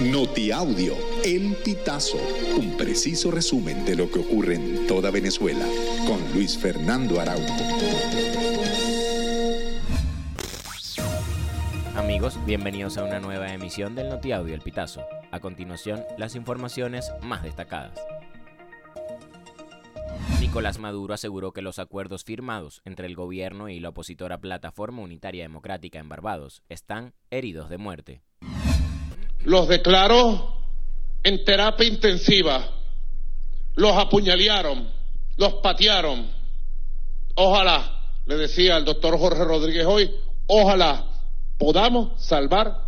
Notiaudio, El Pitazo, un preciso resumen de lo que ocurre en toda Venezuela, con Luis Fernando Araújo. Amigos, bienvenidos a una nueva emisión del Notiaudio El Pitazo. A continuación, las informaciones más destacadas. Nicolás Maduro aseguró que los acuerdos firmados entre el gobierno y la opositora Plataforma Unitaria Democrática en Barbados están heridos de muerte. Los declaró en terapia intensiva, los apuñalearon, los patearon. Ojalá, le decía el doctor Jorge Rodríguez hoy, ojalá podamos salvar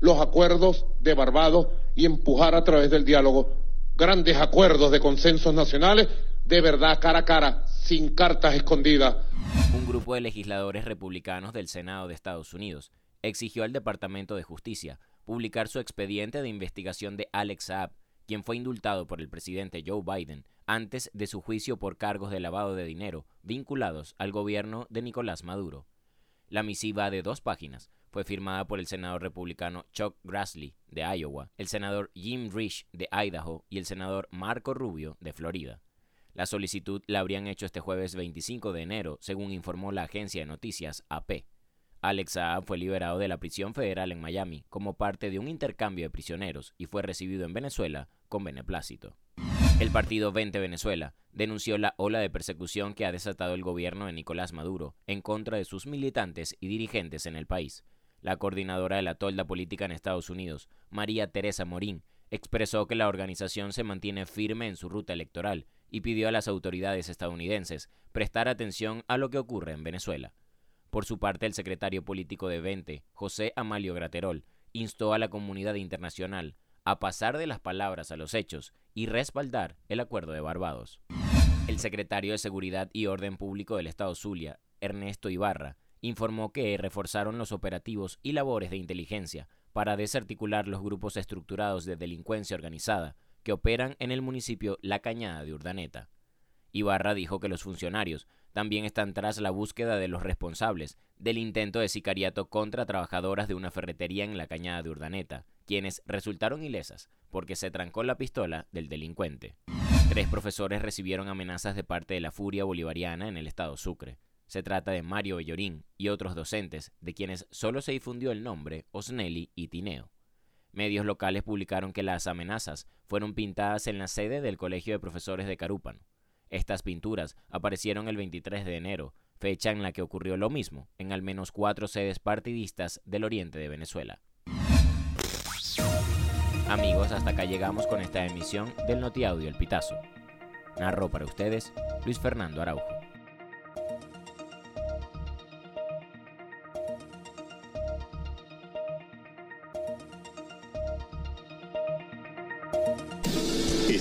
los acuerdos de Barbados y empujar a través del diálogo grandes acuerdos de consensos nacionales de verdad cara a cara, sin cartas escondidas. Un grupo de legisladores republicanos del Senado de Estados Unidos exigió al Departamento de Justicia publicar su expediente de investigación de Alex Saab, quien fue indultado por el presidente Joe Biden antes de su juicio por cargos de lavado de dinero vinculados al gobierno de Nicolás Maduro. La misiva de dos páginas fue firmada por el senador republicano Chuck Grassley de Iowa, el senador Jim Risch de Idaho y el senador Marco Rubio de Florida. La solicitud la habrían hecho este jueves 25 de enero, según informó la agencia de noticias AP. Alex Saab fue liberado de la prisión federal en Miami como parte de un intercambio de prisioneros y fue recibido en Venezuela con beneplácito. El partido 20 Venezuela denunció la ola de persecución que ha desatado el gobierno de Nicolás Maduro en contra de sus militantes y dirigentes en el país. La coordinadora de la tolda política en Estados Unidos, María Teresa Morín, expresó que la organización se mantiene firme en su ruta electoral y pidió a las autoridades estadounidenses prestar atención a lo que ocurre en Venezuela. Por su parte, el secretario político de Vente, José Amalio Graterol, instó a la comunidad internacional a pasar de las palabras a los hechos y respaldar el acuerdo de Barbados. El secretario de Seguridad y Orden Público del Estado Zulia, Ernesto Ibarra, informó que reforzaron los operativos y labores de inteligencia para desarticular los grupos estructurados de delincuencia organizada que operan en el municipio La Cañada de Urdaneta. Ibarra dijo que los funcionarios también están tras la búsqueda de los responsables del intento de sicariato contra trabajadoras de una ferretería en la Cañada de Urdaneta, quienes resultaron ilesas porque se trancó la pistola del delincuente. Tres profesores recibieron amenazas de parte de la Furia Bolivariana en el estado Sucre. Se trata de Mario Bellorín y otros docentes, de quienes solo se difundió el nombre Osnelli y Tineo. Medios locales publicaron que las amenazas fueron pintadas en la sede del Colegio de Profesores de Carúpano. Estas pinturas aparecieron el 23 de enero, fecha en la que ocurrió lo mismo en al menos cuatro sedes partidistas del oriente de Venezuela. Amigos, hasta acá llegamos con esta emisión del Notiaudio El Pitazo. Narró para ustedes Luis Fernando Araujo.